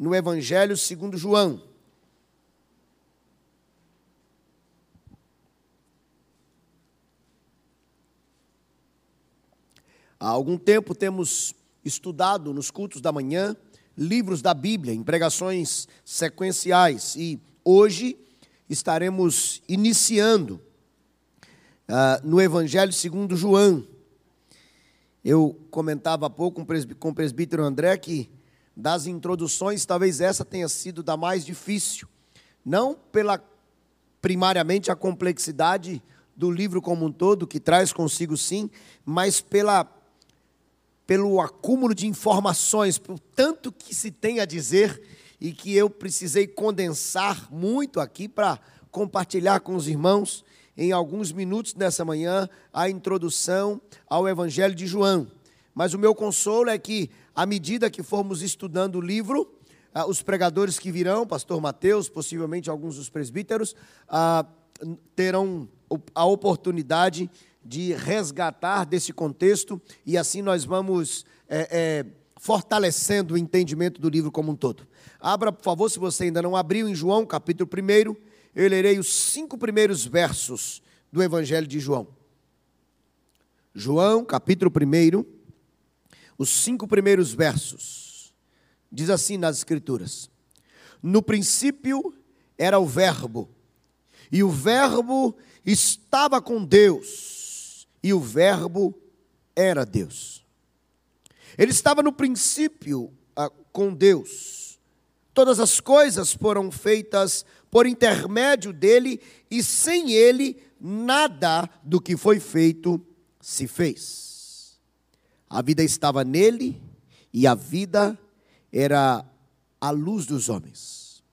no Evangelho segundo João. Há algum tempo temos estudado nos cultos da manhã livros da Bíblia, em pregações sequenciais, e hoje estaremos iniciando uh, no Evangelho segundo João. Eu comentava há pouco com o presbítero André que das introduções, talvez essa tenha sido da mais difícil. Não pela primariamente a complexidade do livro como um todo, que traz consigo sim, mas pela pelo acúmulo de informações, por tanto que se tem a dizer e que eu precisei condensar muito aqui para compartilhar com os irmãos em alguns minutos nessa manhã a introdução ao Evangelho de João. Mas o meu consolo é que, à medida que formos estudando o livro, ah, os pregadores que virão, pastor Mateus, possivelmente alguns dos presbíteros, ah, terão a oportunidade de resgatar desse contexto e assim nós vamos é, é, fortalecendo o entendimento do livro como um todo. Abra, por favor, se você ainda não abriu, em João, capítulo 1, eu lerei os cinco primeiros versos do Evangelho de João. João, capítulo 1, os cinco primeiros versos. Diz assim nas Escrituras: No princípio era o Verbo, e o Verbo estava com Deus, e o Verbo era Deus. Ele estava no princípio ah, com Deus. Todas as coisas foram feitas por intermédio dele, e sem ele, nada do que foi feito se fez. A vida estava nele, e a vida era a luz dos homens.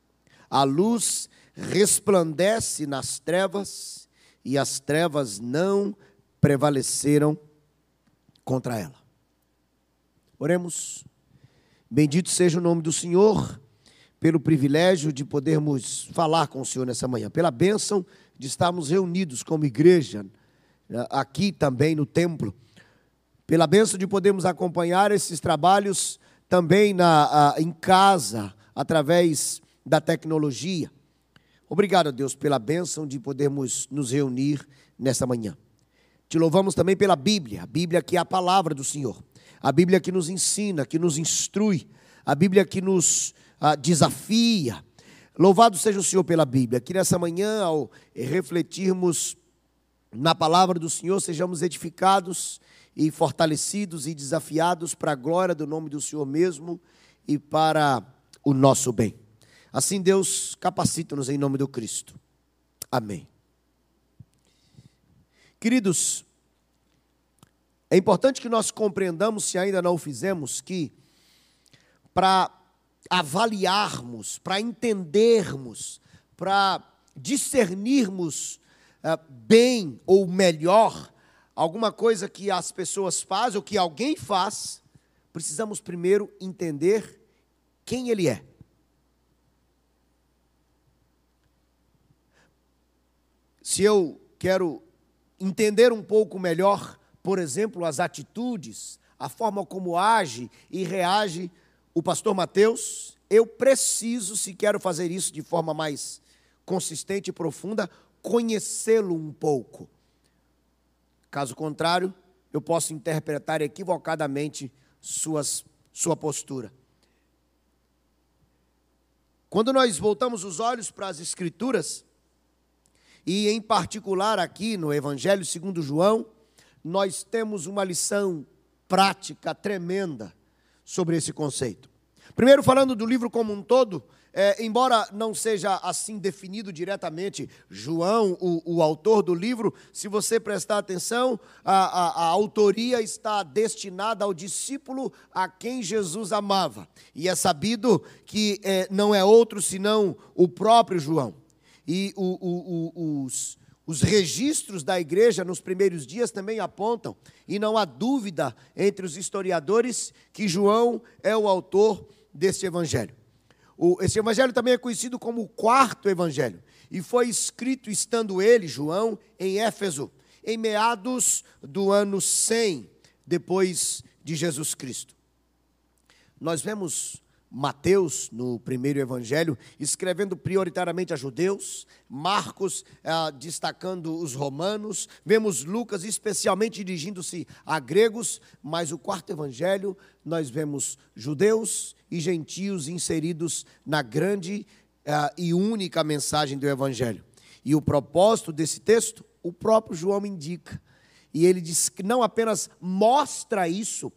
A luz resplandece nas trevas, e as trevas não prevaleceram contra ela. Oremos. Bendito seja o nome do Senhor pelo privilégio de podermos falar com o Senhor nessa manhã, pela bênção de estarmos reunidos como igreja, né, aqui também no templo, pela bênção de podermos acompanhar esses trabalhos também na, em casa, através da tecnologia. Obrigado, Deus, pela bênção de podermos nos reunir nessa manhã. Te louvamos também pela Bíblia, a Bíblia que é a palavra do Senhor, a Bíblia que nos ensina, que nos instrui, a Bíblia que nos ah, desafia. Louvado seja o Senhor pela Bíblia. Que nessa manhã, ao refletirmos na palavra do Senhor, sejamos edificados e fortalecidos e desafiados para a glória do nome do Senhor mesmo e para o nosso bem. Assim, Deus, capacita-nos em nome do Cristo. Amém. Queridos, é importante que nós compreendamos, se ainda não o fizemos, que para avaliarmos, para entendermos, para discernirmos uh, bem ou melhor alguma coisa que as pessoas fazem ou que alguém faz, precisamos primeiro entender quem ele é. Se eu quero entender um pouco melhor, por exemplo, as atitudes, a forma como age e reage o pastor Mateus, eu preciso, se quero fazer isso de forma mais consistente e profunda, conhecê-lo um pouco. Caso contrário, eu posso interpretar equivocadamente suas, sua postura. Quando nós voltamos os olhos para as Escrituras, e em particular aqui no Evangelho segundo João, nós temos uma lição prática tremenda sobre esse conceito. Primeiro, falando do livro como um todo, é, embora não seja assim definido diretamente, João, o, o autor do livro, se você prestar atenção, a, a, a, autoria está destinada ao discípulo a quem Jesus amava. E é sabido que é, não é outro senão o próprio João. E o, o, os os registros da igreja nos primeiros dias também apontam, e não há dúvida entre os historiadores, que João é o autor deste evangelho. O, esse evangelho também é conhecido como o quarto evangelho, e foi escrito estando ele, João, em Éfeso, em meados do ano 100 depois de Jesus Cristo. Nós vemos Mateus, no primeiro evangelho, escrevendo prioritariamente a judeus, Marcos ah, destacando os romanos, vemos Lucas especialmente dirigindo-se a gregos, mas o quarto evangelho nós vemos judeus e gentios inseridos na grande ah, e única mensagem do evangelho. E o propósito desse texto, o próprio João indica. E ele diz que não apenas mostra isso,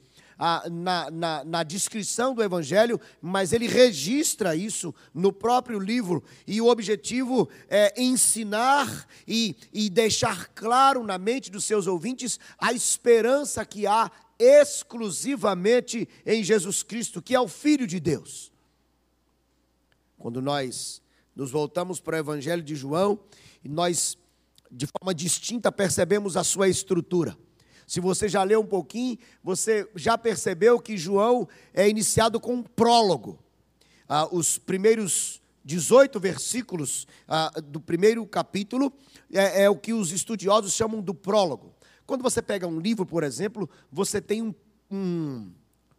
na, na, na, descrição do Evangelho, mas ele registra isso no próprio livro. E o objetivo é ensinar e, e deixar claro na mente dos seus ouvintes a esperança que há exclusivamente em Jesus Cristo, que é o Filho de Deus. Quando nós nos voltamos para o Evangelho de João, nós, de forma distinta, percebemos a sua estrutura. Se você já leu um pouquinho, você já percebeu que João é iniciado com um prólogo. Ah, os primeiros 18 versículos ah, do primeiro capítulo é, é, o que os estudiosos chamam do prólogo. Quando você pega um livro, por exemplo, você tem um, um,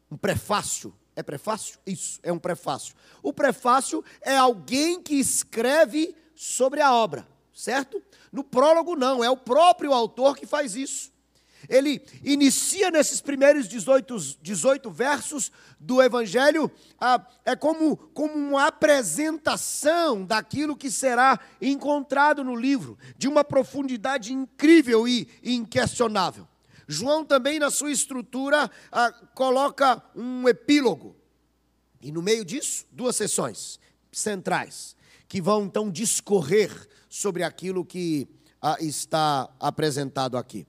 um prefácio. É prefácio? Isso, é um prefácio. O prefácio é alguém que escreve sobre a obra, certo? No prólogo, não, é o próprio autor que faz isso. Ele inicia nesses primeiros 18, 18 versos do Evangelho, ah, é como, como uma apresentação daquilo que será encontrado no livro, de uma profundidade incrível e, inquestionável. João também, na sua estrutura, ah, coloca um epílogo. E no meio disso, duas sessões centrais, que vão então discorrer sobre aquilo que ah, está apresentado aqui.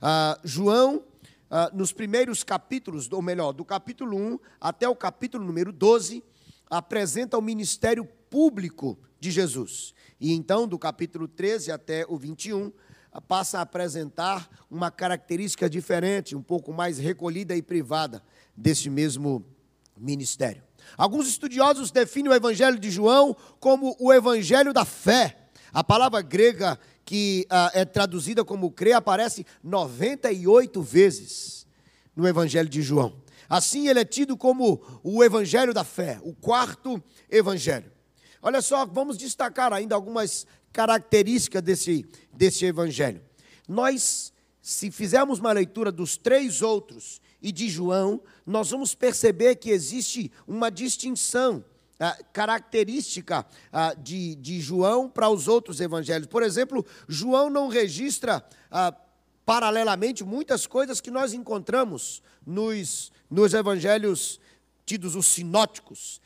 Ah, João, ah, nos primeiros capítulos, ou melhor, do capítulo 1 até o capítulo número 12, apresenta o ministério público de Jesus. E então, do capítulo 13 até o 21, passa a apresentar uma característica diferente, um pouco mais recolhida e privada desse mesmo ministério. Alguns estudiosos definem o evangelho de João como o evangelho da fé. A palavra grega que ah, é traduzida como crê, aparece 98 vezes no Evangelho de João. Assim, ele é tido como o Evangelho da fé, o quarto Evangelho. Olha só, vamos destacar ainda algumas características desse, desse Evangelho. Nós, se fizermos uma leitura dos três outros e de João, nós vamos perceber que existe uma distinção característica de, de João para os outros evangelhos. Por exemplo, João não registra paralelamente muitas coisas que nós encontramos nos, nos evangelhos tidos os sinóticos.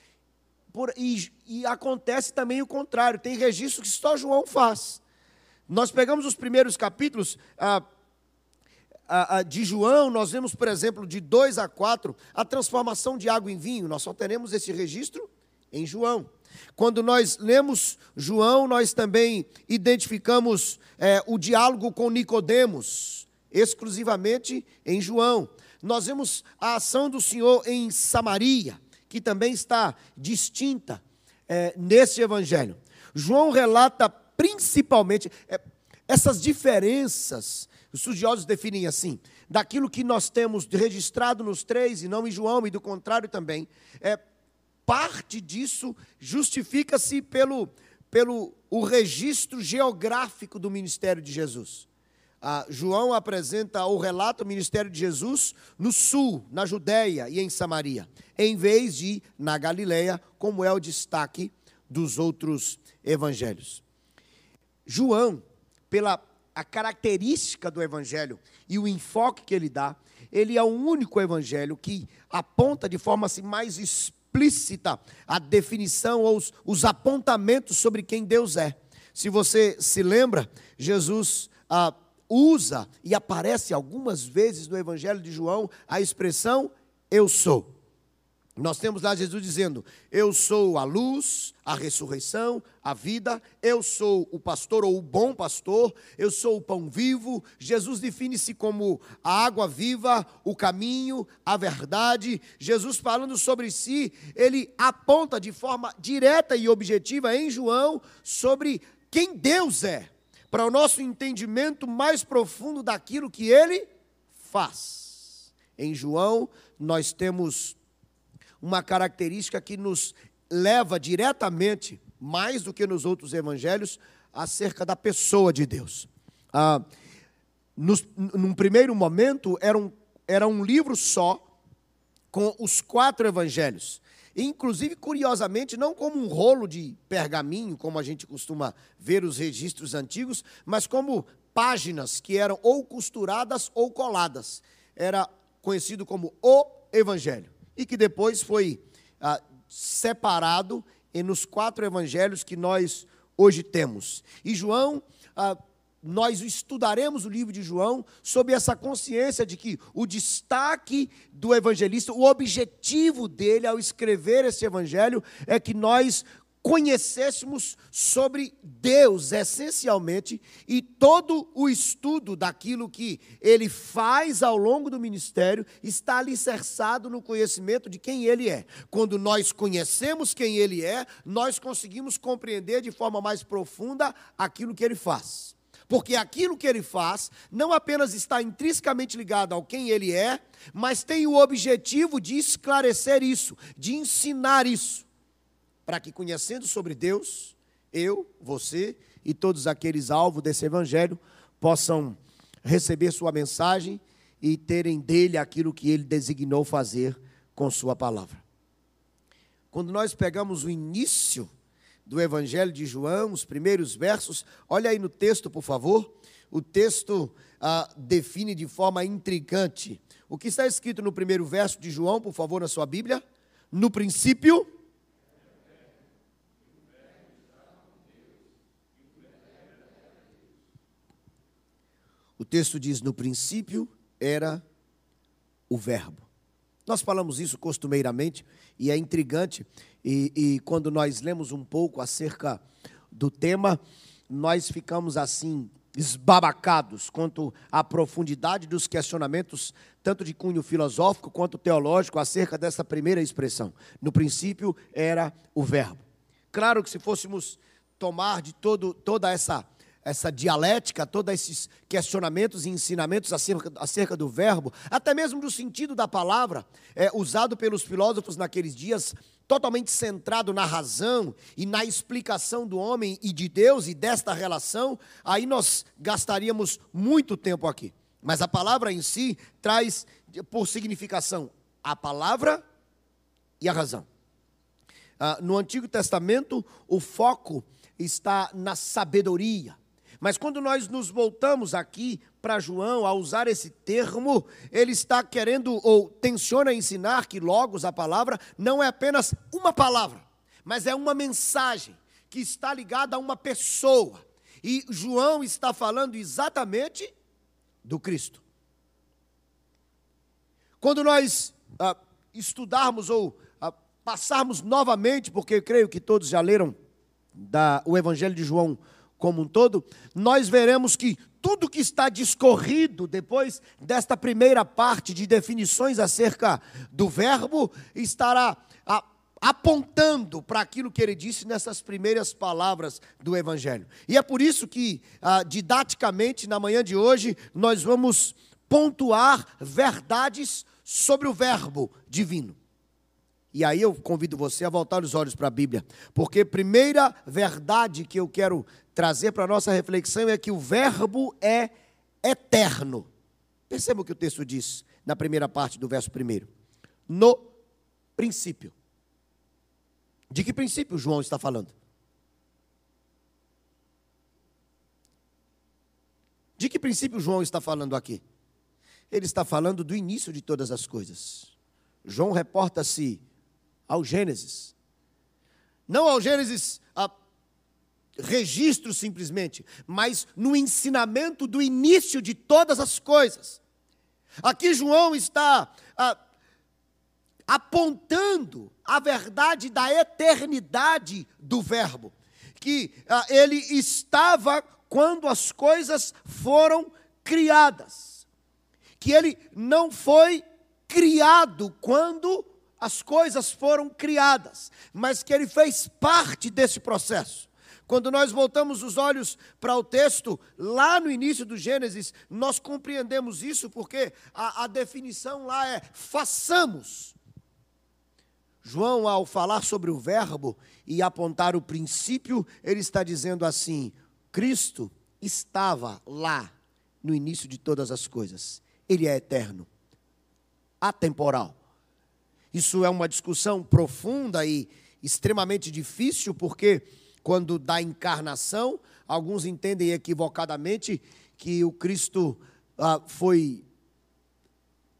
Por, e, e, acontece também o contrário, tem registro que só João faz. Nós pegamos os primeiros capítulos ah, ah, ah, de João, nós vemos, por exemplo, de 2 a 4, a transformação de água em vinho. Nós só teremos esse registro em João. Quando nós lemos João, nós também identificamos é, o diálogo com Nicodemos, exclusivamente em João. Nós vemos a ação do Senhor em Samaria, que também está distinta é, nesse evangelho. João relata principalmente é, essas diferenças, os estudiosos definem assim, daquilo que nós temos registrado nos três, e não em João, e do contrário também, é, parte disso justifica-se pelo, pelo o registro geográfico do ministério de Jesus. Ah, João apresenta o relato do ministério de Jesus no sul, na Judéia e em Samaria, em vez de na Galileia, como é o destaque dos outros evangelhos. João, pela a característica do evangelho e o enfoque que ele dá, ele é o único evangelho que aponta de forma assim, mais explícita explícita a definição ou os, os apontamentos sobre quem Deus é. Se você se lembra, Jesus ah, usa e aparece algumas vezes no Evangelho de João a expressão eu sou. Nós temos lá Jesus dizendo: Eu sou a luz, a ressurreição, a vida, eu sou o pastor ou o bom pastor, eu sou o pão vivo. Jesus define-se como a água viva, o caminho, a verdade. Jesus, falando sobre si, ele aponta de forma direta e objetiva em João sobre quem Deus é, para o nosso entendimento mais profundo daquilo que ele faz. Em João, nós temos uma característica que nos leva diretamente, mais do que nos outros evangelhos, acerca da pessoa de Deus. Ah, nos, num primeiro momento, era um, era um livro só, com os quatro evangelhos. Inclusive, curiosamente, não como um rolo de pergaminho, como a gente costuma ver os registros antigos, mas como páginas que eram ou costuradas ou coladas. Era conhecido como o Evangelho. E que depois foi ah, separado nos quatro evangelhos que nós hoje temos. E João. Ah, nós estudaremos o livro de João sob essa consciência de que o destaque do evangelista, o objetivo dele ao escrever esse evangelho é que nós conhecêssemos sobre Deus essencialmente e todo o estudo daquilo que ele faz ao longo do ministério está alicerçado no conhecimento de quem ele é. Quando nós conhecemos quem ele é, nós conseguimos compreender de forma mais profunda aquilo que ele faz. Porque aquilo que ele faz não apenas está intrinsecamente ligado ao quem ele é, mas tem o objetivo de esclarecer isso, de ensinar isso, para que conhecendo sobre Deus, eu, você e todos aqueles alvos desse evangelho possam receber sua mensagem e terem dele aquilo que ele designou fazer com sua palavra. Quando nós pegamos o início do Evangelho de João, os primeiros versos. Olha aí no texto, por favor. O texto ah, define de forma intrigante. O que está escrito no primeiro verso de João, por favor, na sua Bíblia? No princípio. O texto diz: no princípio era o Verbo. Nós falamos isso costumeiramente e é intrigante. E, e, quando nós lemos um pouco acerca do tema, nós ficamos assim esbabacados quanto à profundidade dos questionamentos, tanto de cunho filosófico quanto teológico, acerca dessa primeira expressão. No princípio era o Verbo. Claro que se fôssemos tomar de todo, toda essa essa dialética, todos esses questionamentos e ensinamentos acerca, acerca do verbo, até mesmo do sentido da palavra, é, usado pelos filósofos naqueles dias, totalmente centrado na razão e na explicação do homem e de Deus e desta relação, aí nós gastaríamos muito tempo aqui. Mas a palavra em si traz por significação a palavra e a razão. Ah, no Antigo Testamento, o foco está na sabedoria mas quando nós nos voltamos aqui para João a usar esse termo, ele está querendo ou tenciona ensinar que logos, a palavra, não é apenas uma palavra, mas é uma mensagem que está ligada a uma pessoa. E João está falando exatamente do Cristo. Quando nós ah, estudarmos ou ah, passarmos novamente, porque eu creio que todos já leram da, o Evangelho de João como um todo, nós veremos que tudo que está discorrido depois desta primeira parte de definições acerca do verbo estará apontando para aquilo que ele disse nessas primeiras palavras do Evangelho. E é por isso que, ah, didaticamente, na manhã de hoje, nós vamos pontuar verdades sobre o verbo divino. E aí eu convido você a voltar os olhos para a Bíblia, porque primeira verdade que eu quero trazer para a nossa reflexão é que o Verbo é eterno. Perceba o que o texto diz na primeira parte do verso primeiro. No princípio. De que princípio João está falando? De que princípio João está falando aqui? Ele está falando do início de todas as coisas. João reporta-se ao Gênesis. Não ao Gênesis a registro simplesmente, mas no ensinamento do início de todas as coisas. Aqui João está a, apontando a verdade da eternidade do Verbo, que a, ele estava quando as coisas foram criadas, que ele não foi criado quando as coisas foram criadas, mas que ele fez parte desse processo. Quando nós voltamos os olhos para o texto, lá no início do Gênesis, nós compreendemos isso porque a, a definição lá é: façamos. João, ao falar sobre o Verbo e apontar o princípio, ele está dizendo assim: Cristo estava lá no início de todas as coisas. Ele é eterno, atemporal. Isso é uma discussão profunda e extremamente difícil, porque quando da encarnação, alguns entendem equivocadamente que o Cristo ah, foi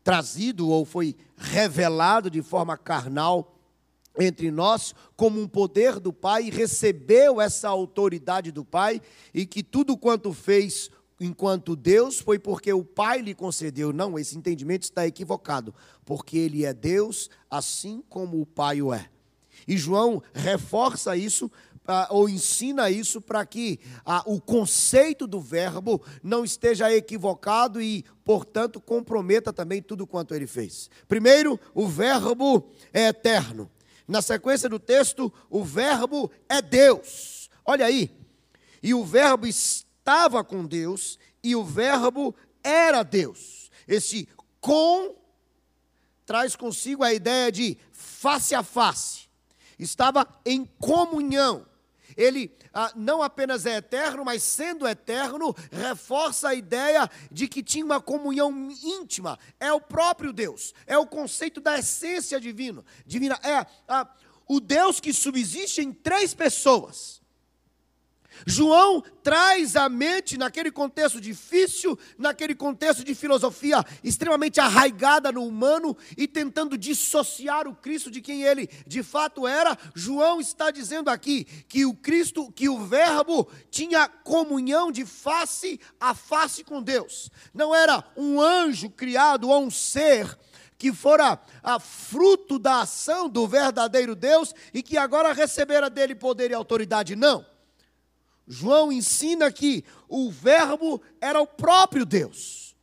trazido ou foi revelado de forma carnal entre nós como um poder do Pai, recebeu essa autoridade do Pai e que tudo quanto fez enquanto Deus foi porque o Pai lhe concedeu. Não, esse entendimento está equivocado, porque ele é Deus assim como o Pai o é. E João reforça isso ou ensina isso para que ah, o conceito do verbo não esteja equivocado e, portanto, comprometa também tudo quanto ele fez. Primeiro, o verbo é eterno. Na sequência do texto, o verbo é Deus. Olha aí. E o verbo estava com Deus e o verbo era Deus. Esse com traz consigo a ideia de face a face. Estava em comunhão ele ah, não apenas é eterno, mas sendo eterno, reforça a ideia de que tinha uma comunhão íntima. É o próprio Deus, é o conceito da essência divina. divina é ah, o Deus que subsiste em três pessoas. João traz à mente, naquele contexto difícil, naquele contexto de filosofia extremamente arraigada no humano e tentando dissociar o Cristo de quem ele de fato era, João está dizendo aqui que o Cristo, que o Verbo tinha comunhão de face a face com Deus. Não era um anjo criado ou um ser que fora a fruto da ação do verdadeiro Deus e que agora recebera dele poder e autoridade, não. João ensina que o Verbo era o próprio Deus.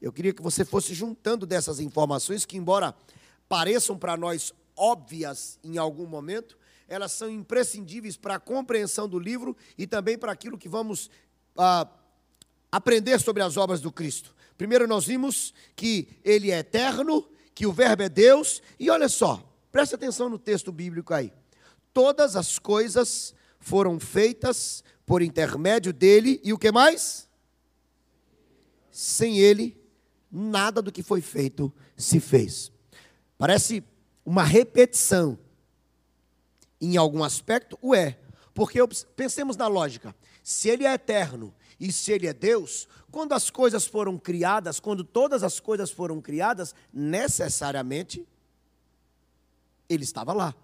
Eu queria que você fosse juntando dessas informações que, embora pareçam para nós óbvias em algum momento, elas são imprescindíveis para a compreensão do livro e também para aquilo que vamos ah, aprender sobre as obras do Cristo. Primeiro, nós vimos que ele é eterno, que o Verbo é Deus, e olha só, preste atenção no texto bíblico aí todas as coisas foram feitas por intermédio dele, e o que mais? Sem ele, nada do que foi feito se fez. Parece uma repetição. Em algum aspecto, o é. Porque pensemos na lógica: se ele é eterno e se ele é Deus, quando as coisas foram criadas, quando todas as coisas foram criadas, necessariamente ele estava lá.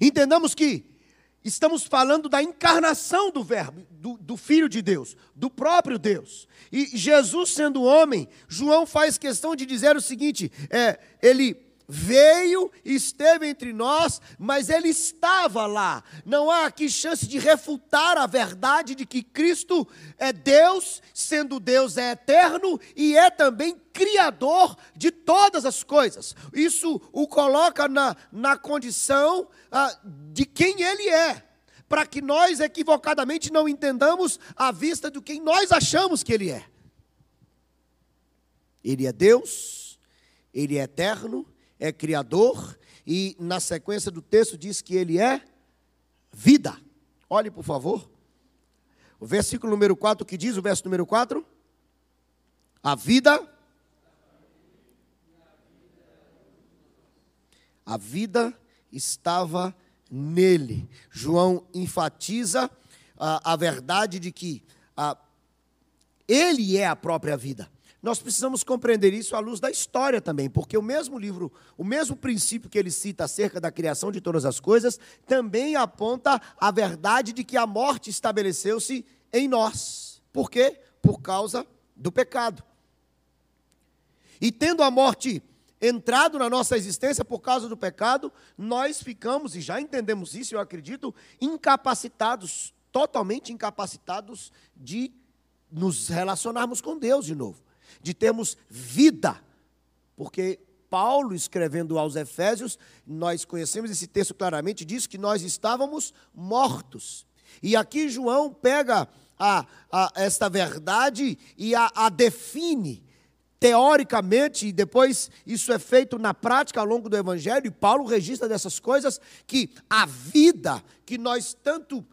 Entendamos que estamos falando da encarnação do Verbo, do, do, Filho de Deus, do próprio Deus. E Jesus, sendo homem, João faz questão de dizer o seguinte: é, ele veio, esteve entre nós, mas ele estava lá. Não há aqui chance de refutar a verdade de que Cristo é Deus, sendo Deus é eterno e é também criador de todas as coisas. Isso o coloca na, na condição ah, de quem ele é. Para que nós equivocadamente não entendamos a vista de quem nós achamos que ele é. Ele é Deus, ele é eterno, é criador e na sequência do texto diz que ele é vida. Olhe, por favor. O versículo número 4 que diz, o verso número 4? A vida A vida estava nele. João enfatiza a, a verdade de que a, ele é a própria vida. Nós precisamos compreender isso à luz da história também, porque o mesmo livro, o mesmo princípio que ele cita acerca da criação de todas as coisas, também aponta a verdade de que a morte estabeleceu-se em nós. Por quê? Por causa do pecado. E tendo a morte entrado na nossa existência por causa do pecado, nós ficamos, e já entendemos isso, eu acredito, incapacitados, totalmente incapacitados de nos relacionarmos com Deus de novo de termos vida. Porque Paulo, escrevendo aos Efésios, nós conhecemos esse texto claramente, diz que nós estávamos mortos. E aqui João pega a, a, esta verdade e a, a define teoricamente, e depois isso é feito na prática ao longo do Evangelho, e Paulo registra dessas coisas, que a vida que nós tanto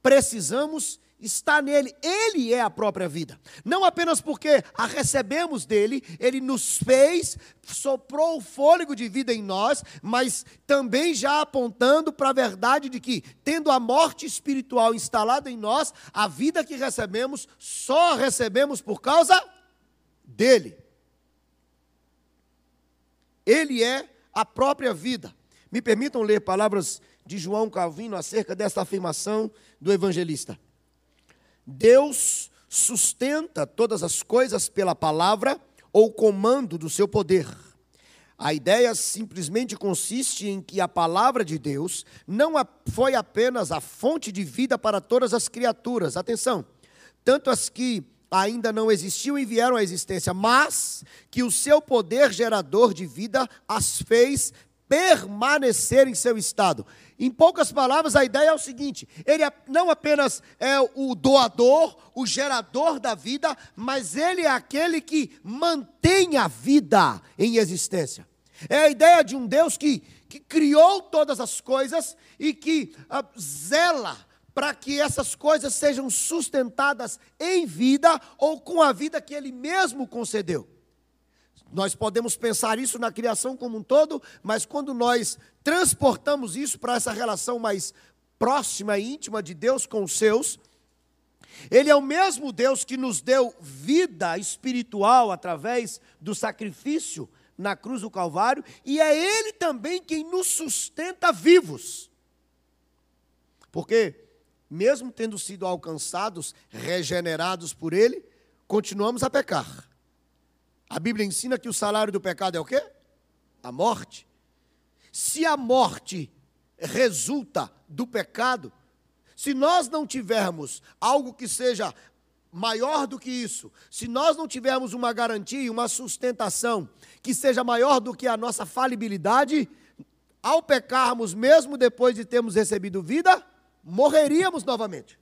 precisamos está nele. Ele é a própria vida. Não apenas porque a recebemos dele, ele nos fez, soprou o fôlego de vida em nós, mas também já apontando para a verdade de que, tendo a morte espiritual instalada em nós, a vida que recebemos só recebemos por causa dele. Ele é a própria vida. Me permitam ler palavras de João Calvino acerca desta afirmação do evangelista. Deus sustenta todas as coisas pela palavra ou comando do seu poder. A ideia simplesmente consiste em que a palavra de Deus não foi apenas a fonte de vida para todas as criaturas, atenção, tanto as que ainda não existiam e vieram à existência, mas que o seu poder gerador de vida as fez permanecer em seu estado. Em poucas palavras, a ideia é o seguinte: ele é não apenas é o doador, o gerador da vida, mas ele é aquele que mantém a vida em existência. É a ideia de um Deus que, que criou todas as coisas e que ah, zela para que essas coisas sejam sustentadas em vida ou com a vida que ele mesmo concedeu. Nós podemos pensar isso na criação como um todo, mas quando nós transportamos isso para essa relação mais próxima e íntima de Deus com os seus, ele é o mesmo Deus que nos deu vida espiritual através do sacrifício na cruz do Calvário, e é Ele também quem nos sustenta vivos. Porque, mesmo tendo sido alcançados, regenerados por Ele, continuamos a pecar. A Bíblia ensina que o salário do pecado é o quê? A morte. Se a morte resulta do pecado, se nós não tivermos algo que seja maior do que isso, se nós não tivermos uma garantia, uma sustentação que seja maior do que a nossa falibilidade, ao pecarmos, mesmo depois de termos recebido vida, morreríamos novamente.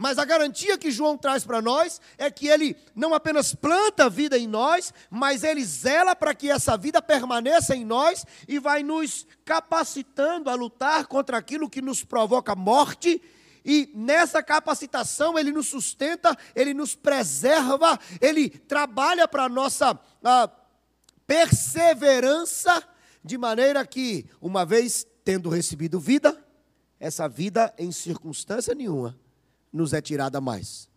Mas a garantia que João traz para nós é que ele não apenas planta a vida em nós, mas ele zela para que essa vida permaneça em nós e vai nos capacitando a lutar contra aquilo que nos provoca morte. E nessa capacitação ele nos sustenta, ele nos preserva, ele trabalha para a nossa perseverança, de maneira que, uma vez tendo recebido vida, essa vida em circunstância nenhuma nos é tirada mais,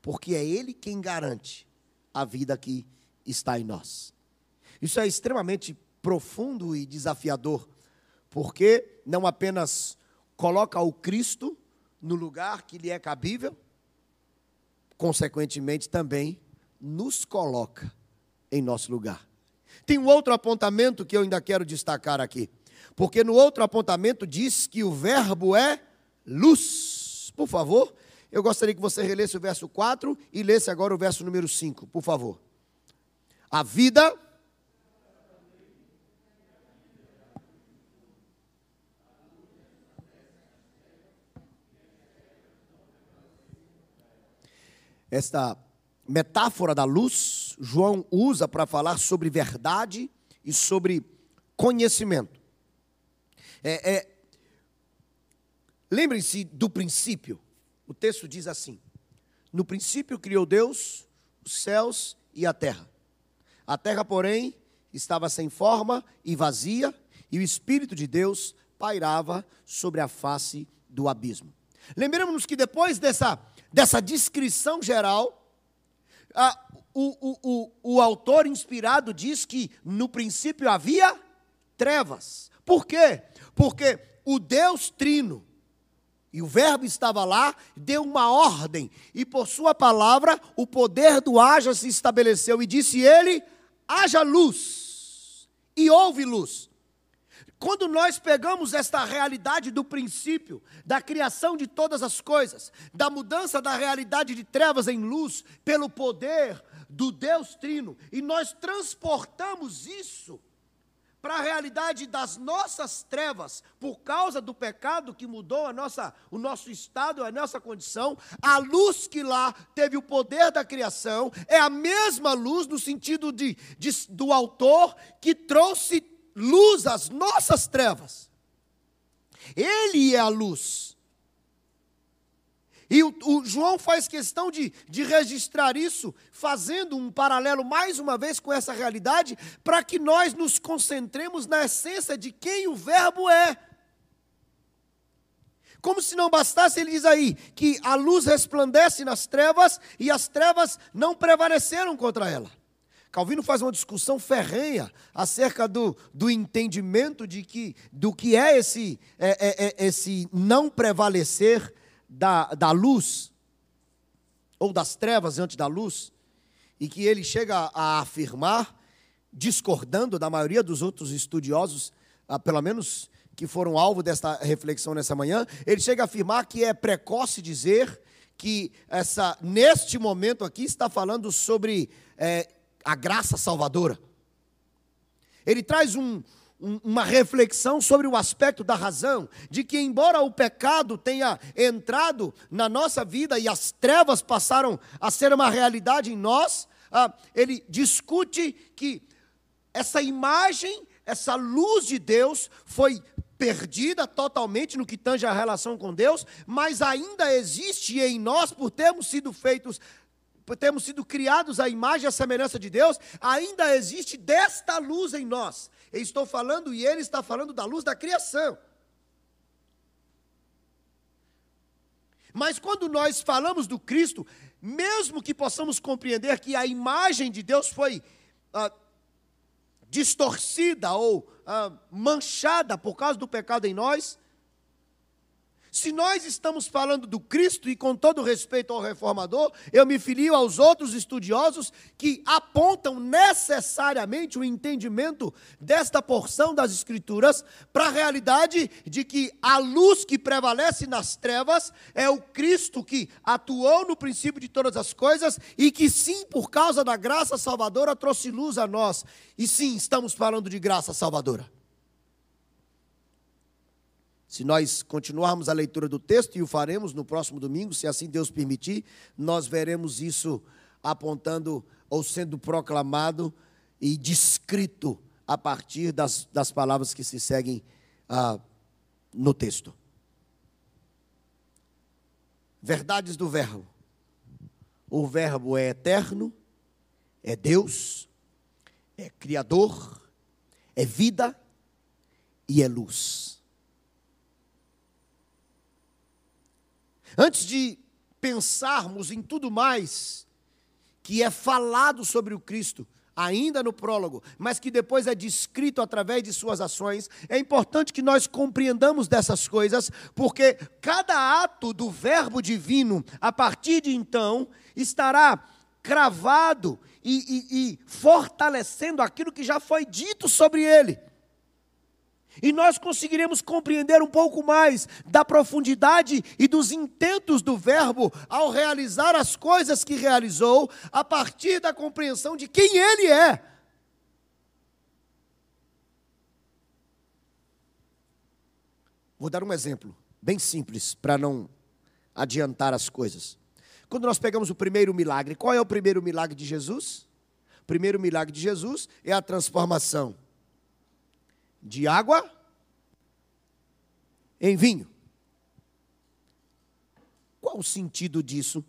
porque é Ele quem garante a vida que está em nós. Isso é extremamente profundo e desafiador, porque não apenas coloca o Cristo no lugar que lhe é cabível, consequentemente também nos coloca em nosso lugar. Tem um outro apontamento que eu ainda quero destacar aqui, porque no outro apontamento diz que o verbo é luz. Por favor, eu gostaria que você relesse o verso 4 e lesse agora o verso número 5, por favor. A vida. Esta metáfora da luz, João usa para falar sobre verdade e sobre conhecimento. É, é, Lembrem-se do princípio. O texto diz assim: No princípio criou Deus os céus e a terra. A terra, porém, estava sem forma e vazia, e o Espírito de Deus pairava sobre a face do abismo. Lembramos-nos que depois dessa, dessa descrição geral, a, o, o, o, o autor inspirado diz que no princípio havia trevas. Por quê? Porque o Deus Trino, e o Verbo estava lá, deu uma ordem, e por sua palavra o poder do haja se estabeleceu, e disse ele: haja luz, e houve luz. Quando nós pegamos esta realidade do princípio, da criação de todas as coisas, da mudança da realidade de trevas em luz, pelo poder do Deus Trino, e nós transportamos isso para a realidade das nossas trevas, por causa do pecado que mudou a nossa, o nosso estado, a nossa condição, a luz que lá teve o poder da criação, é a mesma luz no sentido de, de do autor que trouxe luz às nossas trevas. Ele é a luz. E o, o, João faz questão de, de registrar isso, fazendo um paralelo mais uma vez com essa realidade, para que nós nos concentremos na essência de quem o Verbo é. Como se não bastasse, ele diz aí que a luz resplandece nas trevas e as trevas não prevaleceram contra ela. Calvino faz uma discussão ferrenha acerca do, do entendimento de que, do que é esse, é, é, é esse não prevalecer da, da luz, ou das trevas antes da luz, e que ele chega a afirmar, discordando da maioria dos outros estudiosos, ah, pelo menos que foram alvo desta reflexão nessa manhã, ele chega a afirmar que é precoce dizer que essa neste momento aqui está falando sobre é, a graça salvadora. Ele traz um, uma reflexão sobre o aspecto da razão, de que, embora o pecado tenha entrado na nossa vida e as trevas passaram a ser uma realidade em nós, ah, ele discute que essa imagem, essa luz de Deus foi perdida totalmente no que tange a relação com Deus, mas ainda existe em nós, por termos sido feitos por termos sido criados à imagem e à semelhança de Deus, ainda existe desta luz em nós. Eu estou falando e ele está falando da luz da criação. Mas quando nós falamos do Cristo, mesmo que possamos compreender que a imagem de Deus foi ah, distorcida ou ah, manchada por causa do pecado em nós, se nós estamos falando do Cristo, e com todo respeito ao reformador, eu me filio aos outros estudiosos que apontam necessariamente o entendimento desta porção das Escrituras para a realidade de que a luz que prevalece nas trevas é o Cristo que atuou no princípio de todas as coisas e que, sim, por causa da graça salvadora, trouxe luz a nós. E sim, estamos falando de graça salvadora. Se nós continuarmos a leitura do texto, e o faremos no próximo domingo, se assim Deus permitir, nós veremos isso apontando ou sendo proclamado e descrito a partir das, das palavras que se seguem ah, no texto. Verdades do Verbo. O Verbo é eterno, é Deus, é Criador, é vida e é luz. Antes de pensarmos em tudo mais que é falado sobre o Cristo, ainda no prólogo, mas que depois é descrito através de suas ações, é importante que nós compreendamos dessas coisas, porque cada ato do Verbo divino, a partir de então, estará cravado e, e, e fortalecendo aquilo que já foi dito sobre ele. E nós conseguiremos compreender um pouco mais da profundidade e dos intentos do Verbo ao realizar as coisas que realizou, a partir da compreensão de quem Ele é. Vou dar um exemplo bem simples para não adiantar as coisas. Quando nós pegamos o primeiro milagre, qual é o primeiro milagre de Jesus? O primeiro milagre de Jesus é a transformação de água em vinho. Qual o sentido disso?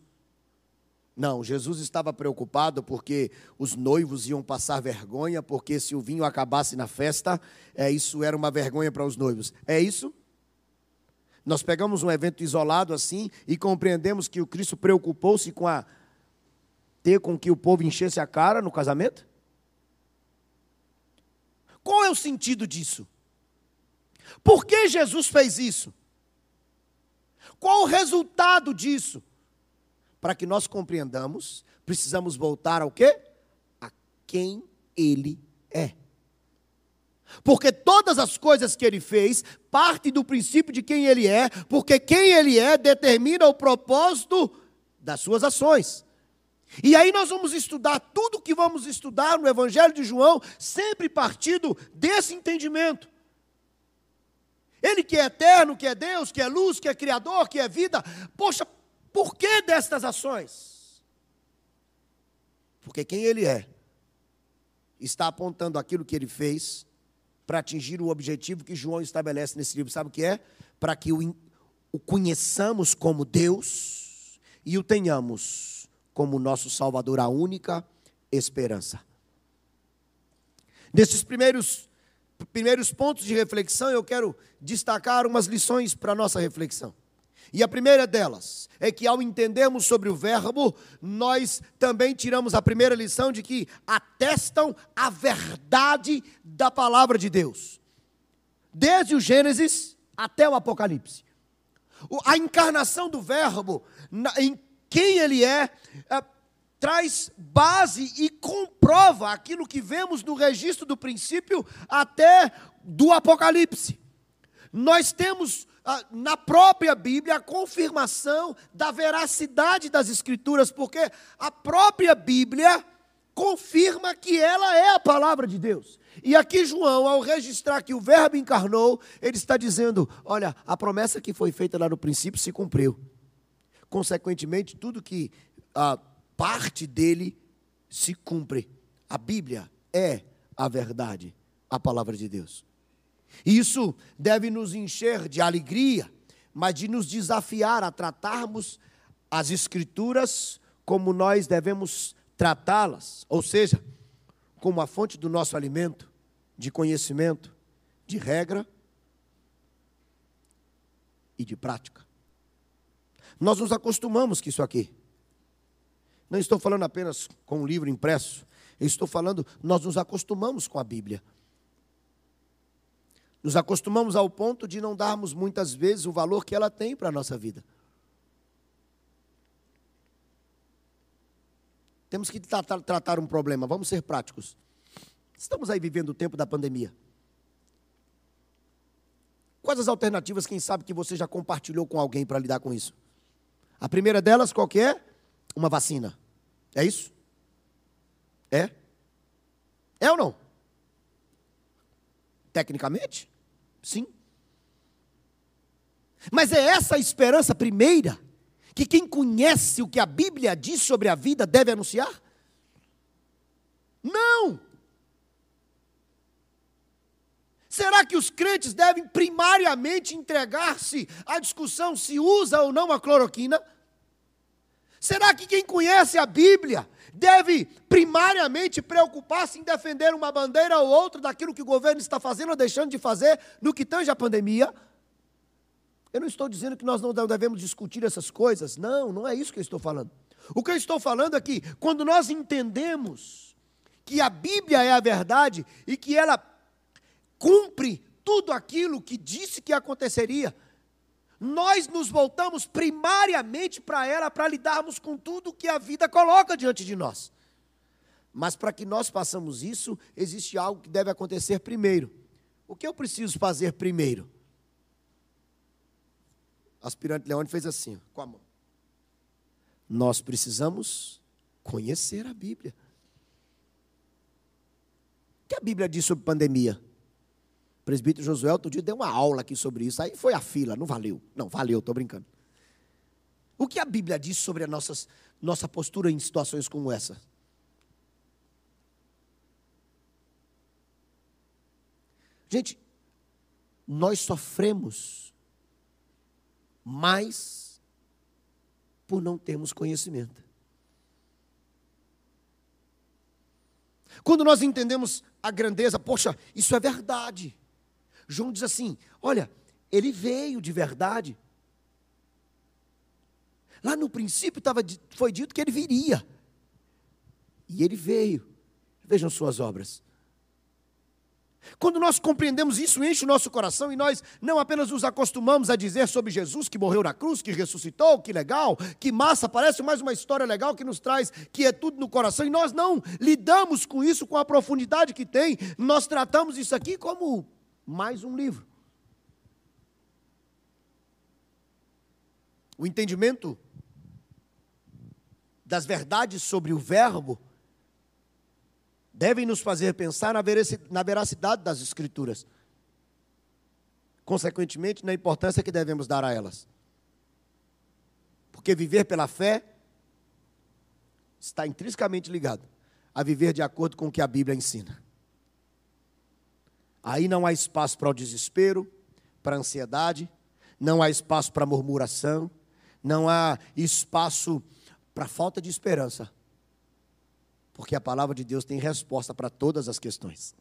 Não, Jesus estava preocupado porque os noivos iam passar vergonha, porque se o vinho acabasse na festa, é, isso era uma vergonha para os noivos. É isso? Nós pegamos um evento isolado assim e compreendemos que o Cristo preocupou-se com a ter com que o povo enchesse a cara no casamento? Qual é o sentido disso? Por que Jesus fez isso? Qual o resultado disso? Para que nós compreendamos, precisamos voltar ao quê? A quem ele é. Porque todas as coisas que ele fez partem do princípio de quem ele é, porque quem ele é determina o propósito das suas ações. E aí nós vamos estudar tudo que vamos estudar no Evangelho de João, sempre partindo desse entendimento. Ele que é eterno, que é Deus, que é luz, que é criador, que é vida. Poxa, por que destas ações? Porque quem ele é está apontando aquilo que ele fez para atingir o objetivo que João estabelece nesse livro. Sabe o que é? Para que o, o conheçamos como Deus e o tenhamos como nosso Salvador, a única esperança. Nesses primeiros, primeiros pontos de reflexão, eu quero destacar umas lições para a nossa reflexão. E a primeira delas é que, ao entendermos sobre o Verbo, nós também tiramos a primeira lição de que atestam a verdade da palavra de Deus, desde o Gênesis até o Apocalipse. A encarnação do Verbo, em quem ele é, é traz base e comprova aquilo que vemos no registro do princípio até do Apocalipse. Nós temos ah, na própria Bíblia a confirmação da veracidade das Escrituras, porque a própria Bíblia confirma que ela é a palavra de Deus. E aqui João, ao registrar que o Verbo encarnou, ele está dizendo: olha, a promessa que foi feita lá no princípio se cumpriu. Consequentemente, tudo que a parte dele se cumpre. A Bíblia é a verdade, a palavra de Deus. Isso deve nos encher de alegria, mas de nos desafiar a tratarmos as Escrituras como nós devemos tratá-las, ou seja, como a fonte do nosso alimento, de conhecimento, de regra e de prática. Nós nos acostumamos com isso aqui. Não estou falando apenas com um livro impresso, eu estou falando, nós nos acostumamos com a Bíblia. Nos acostumamos ao ponto de não darmos muitas vezes o valor que ela tem para a nossa vida. Temos que tratar, tratar um problema, vamos ser práticos. Estamos aí vivendo o tempo da pandemia. Quais as alternativas, quem sabe, que você já compartilhou com alguém para lidar com isso? A primeira delas, qual é? Uma vacina. É isso? É? É ou não? Tecnicamente? Sim. Mas é essa a esperança primeira que quem conhece o que a Bíblia diz sobre a vida deve anunciar? Não! Será que os crentes devem primariamente entregar-se à discussão se usa ou não a cloroquina? Será que quem conhece a Bíblia deve primariamente preocupar-se em defender uma bandeira ou outra daquilo que o governo está fazendo ou deixando de fazer no que tange a pandemia? Eu não estou dizendo que nós não devemos discutir essas coisas, não, não é isso que eu estou falando. O que eu estou falando é que quando nós entendemos que a Bíblia é a verdade e que ela cumpre tudo aquilo que disse que aconteceria, nós nos voltamos primariamente para ela para lidarmos com tudo que a vida coloca diante de nós. Mas para que nós façamos isso, existe algo que deve acontecer primeiro. O que eu preciso fazer primeiro? Aspirante Leone fez assim, com a mão. Nós precisamos conhecer a Bíblia. O que a Bíblia diz sobre pandemia? O presbítero Josué outro dia deu uma aula aqui sobre isso. Aí foi a fila, não valeu. Não, valeu, estou brincando. O que a Bíblia diz sobre a nossas, nossa postura em situações como essa? Gente, nós sofremos mais por não termos conhecimento. Quando nós entendemos a grandeza, poxa, isso é verdade. João diz assim: olha, ele veio de verdade. Lá no princípio tava, foi dito que ele viria. E ele veio. Vejam suas obras. Quando nós compreendemos isso, enche o nosso coração e nós não apenas nos acostumamos a dizer sobre Jesus que morreu na cruz, que ressuscitou, que legal, que massa, parece mais uma história legal que nos traz que é tudo no coração, e nós não lidamos com isso com a profundidade que tem, nós tratamos isso aqui como mais um livro. O entendimento das verdades sobre o Verbo devem nos fazer pensar na veracidade das Escrituras. Consequentemente, na importância que devemos dar a elas. Porque viver pela fé está intrinsecamente ligado a viver de acordo com o que a Bíblia ensina. Aí não há espaço para o desespero, para a ansiedade, não há espaço para murmuração, não há espaço para falta de esperança. Porque a palavra de Deus tem resposta para todas as questões.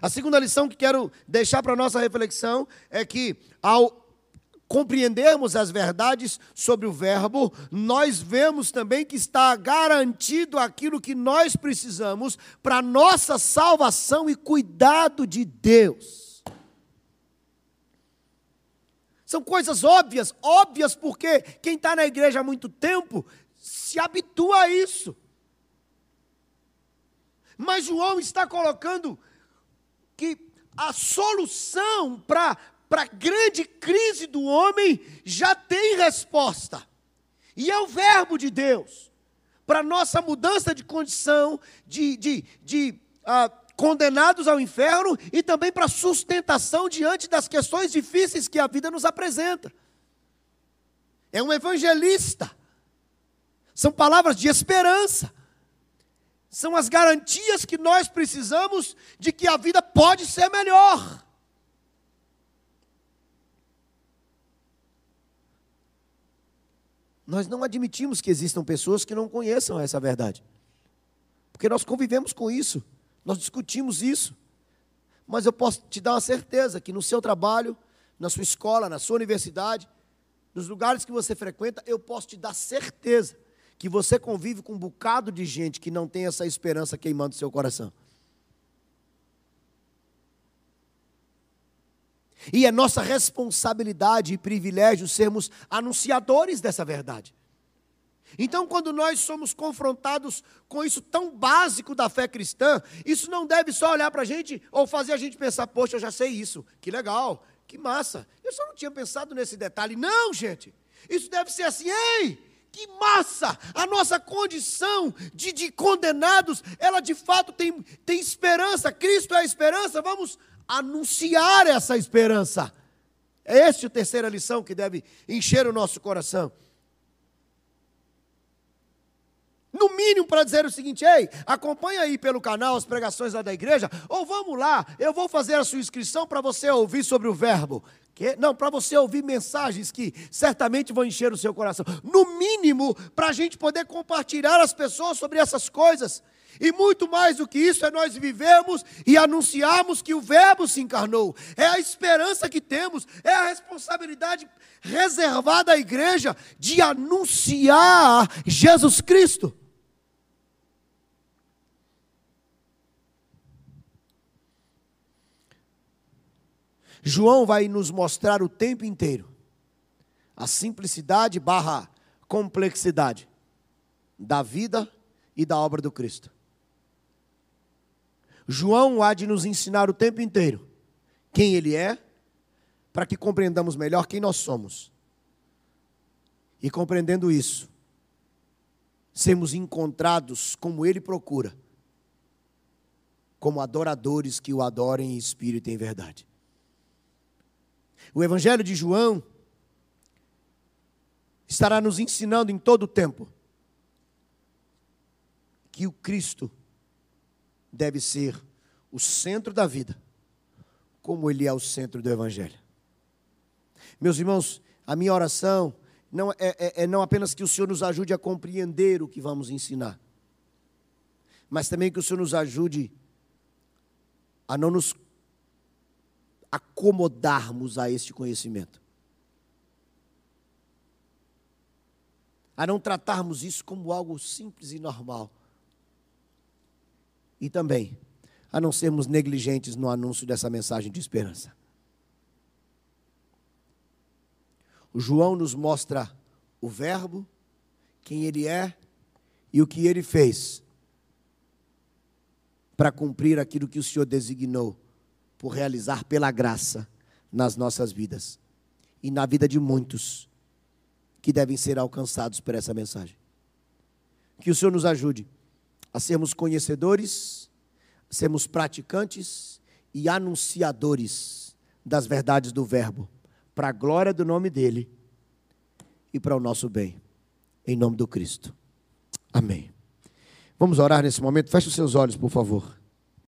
A segunda lição que quero deixar para a nossa reflexão é que, ao compreendermos as verdades sobre o Verbo, nós vemos também que está garantido aquilo que nós precisamos para nossa salvação e cuidado de Deus. São coisas óbvias, óbvias porque quem está na igreja há muito tempo se habitua a isso. Mas João está colocando que a solução para para a grande crise do homem já tem resposta. E é o Verbo de Deus. Para nossa mudança de condição, de, de, de ah, condenados ao inferno e também para sustentação diante das questões difíceis que a vida nos apresenta. É um evangelista. São palavras de esperança. São as garantias que nós precisamos de que a vida pode ser melhor. Nós não admitimos que existam pessoas que não conheçam essa verdade. Porque nós convivemos com isso, nós discutimos isso. Mas eu posso te dar uma certeza que no seu trabalho, na sua escola, na sua universidade, nos lugares que você frequenta, eu posso te dar certeza que você convive com um bocado de gente que não tem essa esperança queimando seu coração. E é nossa responsabilidade e privilégio sermos anunciadores dessa verdade. Então, quando nós somos confrontados com isso tão básico da fé cristã, isso não deve só olhar para a gente ou fazer a gente pensar, poxa, eu já sei isso, que legal, que massa. Eu só não tinha pensado nesse detalhe. Não, gente, isso deve ser assim, ei, que massa! A nossa condição de, de condenados, ela de fato tem, tem esperança, Cristo é a esperança, vamos anunciar essa esperança. É essa a terceira lição que deve encher o nosso coração. No mínimo para dizer o seguinte: ei, acompanha aí pelo canal as pregações lá da igreja, ou vamos lá, eu vou fazer a sua inscrição para você ouvir sobre o verbo. Que? Não, para você ouvir mensagens que certamente vão encher o seu coração. No mínimo, para a gente poder compartilhar as pessoas sobre essas coisas. E muito mais do que isso é nós vivemos e anunciarmos que o Verbo se encarnou. É a esperança que temos, é a responsabilidade reservada à igreja de anunciar Jesus Cristo. João vai nos mostrar o tempo inteiro a simplicidade barra complexidade da vida e da obra do Cristo. João há de nos ensinar o tempo inteiro quem ele é, para que compreendamos melhor quem nós somos. E compreendendo isso, sermos encontrados como ele procura, como adoradores que o adorem em espírito e em verdade. O Evangelho de João estará nos ensinando em todo o tempo que o Cristo deve ser o centro da vida, como ele é o centro do Evangelho. Meus irmãos, a minha oração não é, é, é não apenas que o Senhor nos ajude a compreender o que vamos ensinar, mas também que o Senhor nos ajude a não nos acomodarmos a este conhecimento. A não tratarmos isso como algo simples e normal e também a não sermos negligentes no anúncio dessa mensagem de esperança. O João nos mostra o Verbo, quem ele é e o que ele fez para cumprir aquilo que o Senhor designou por realizar pela graça nas nossas vidas e na vida de muitos que devem ser alcançados por essa mensagem. Que o Senhor nos ajude a sermos conhecedores, a sermos praticantes e anunciadores das verdades do Verbo, para a glória do nome dEle e para o nosso bem. Em nome do Cristo. Amém. Vamos orar nesse momento. Feche os seus olhos, por favor.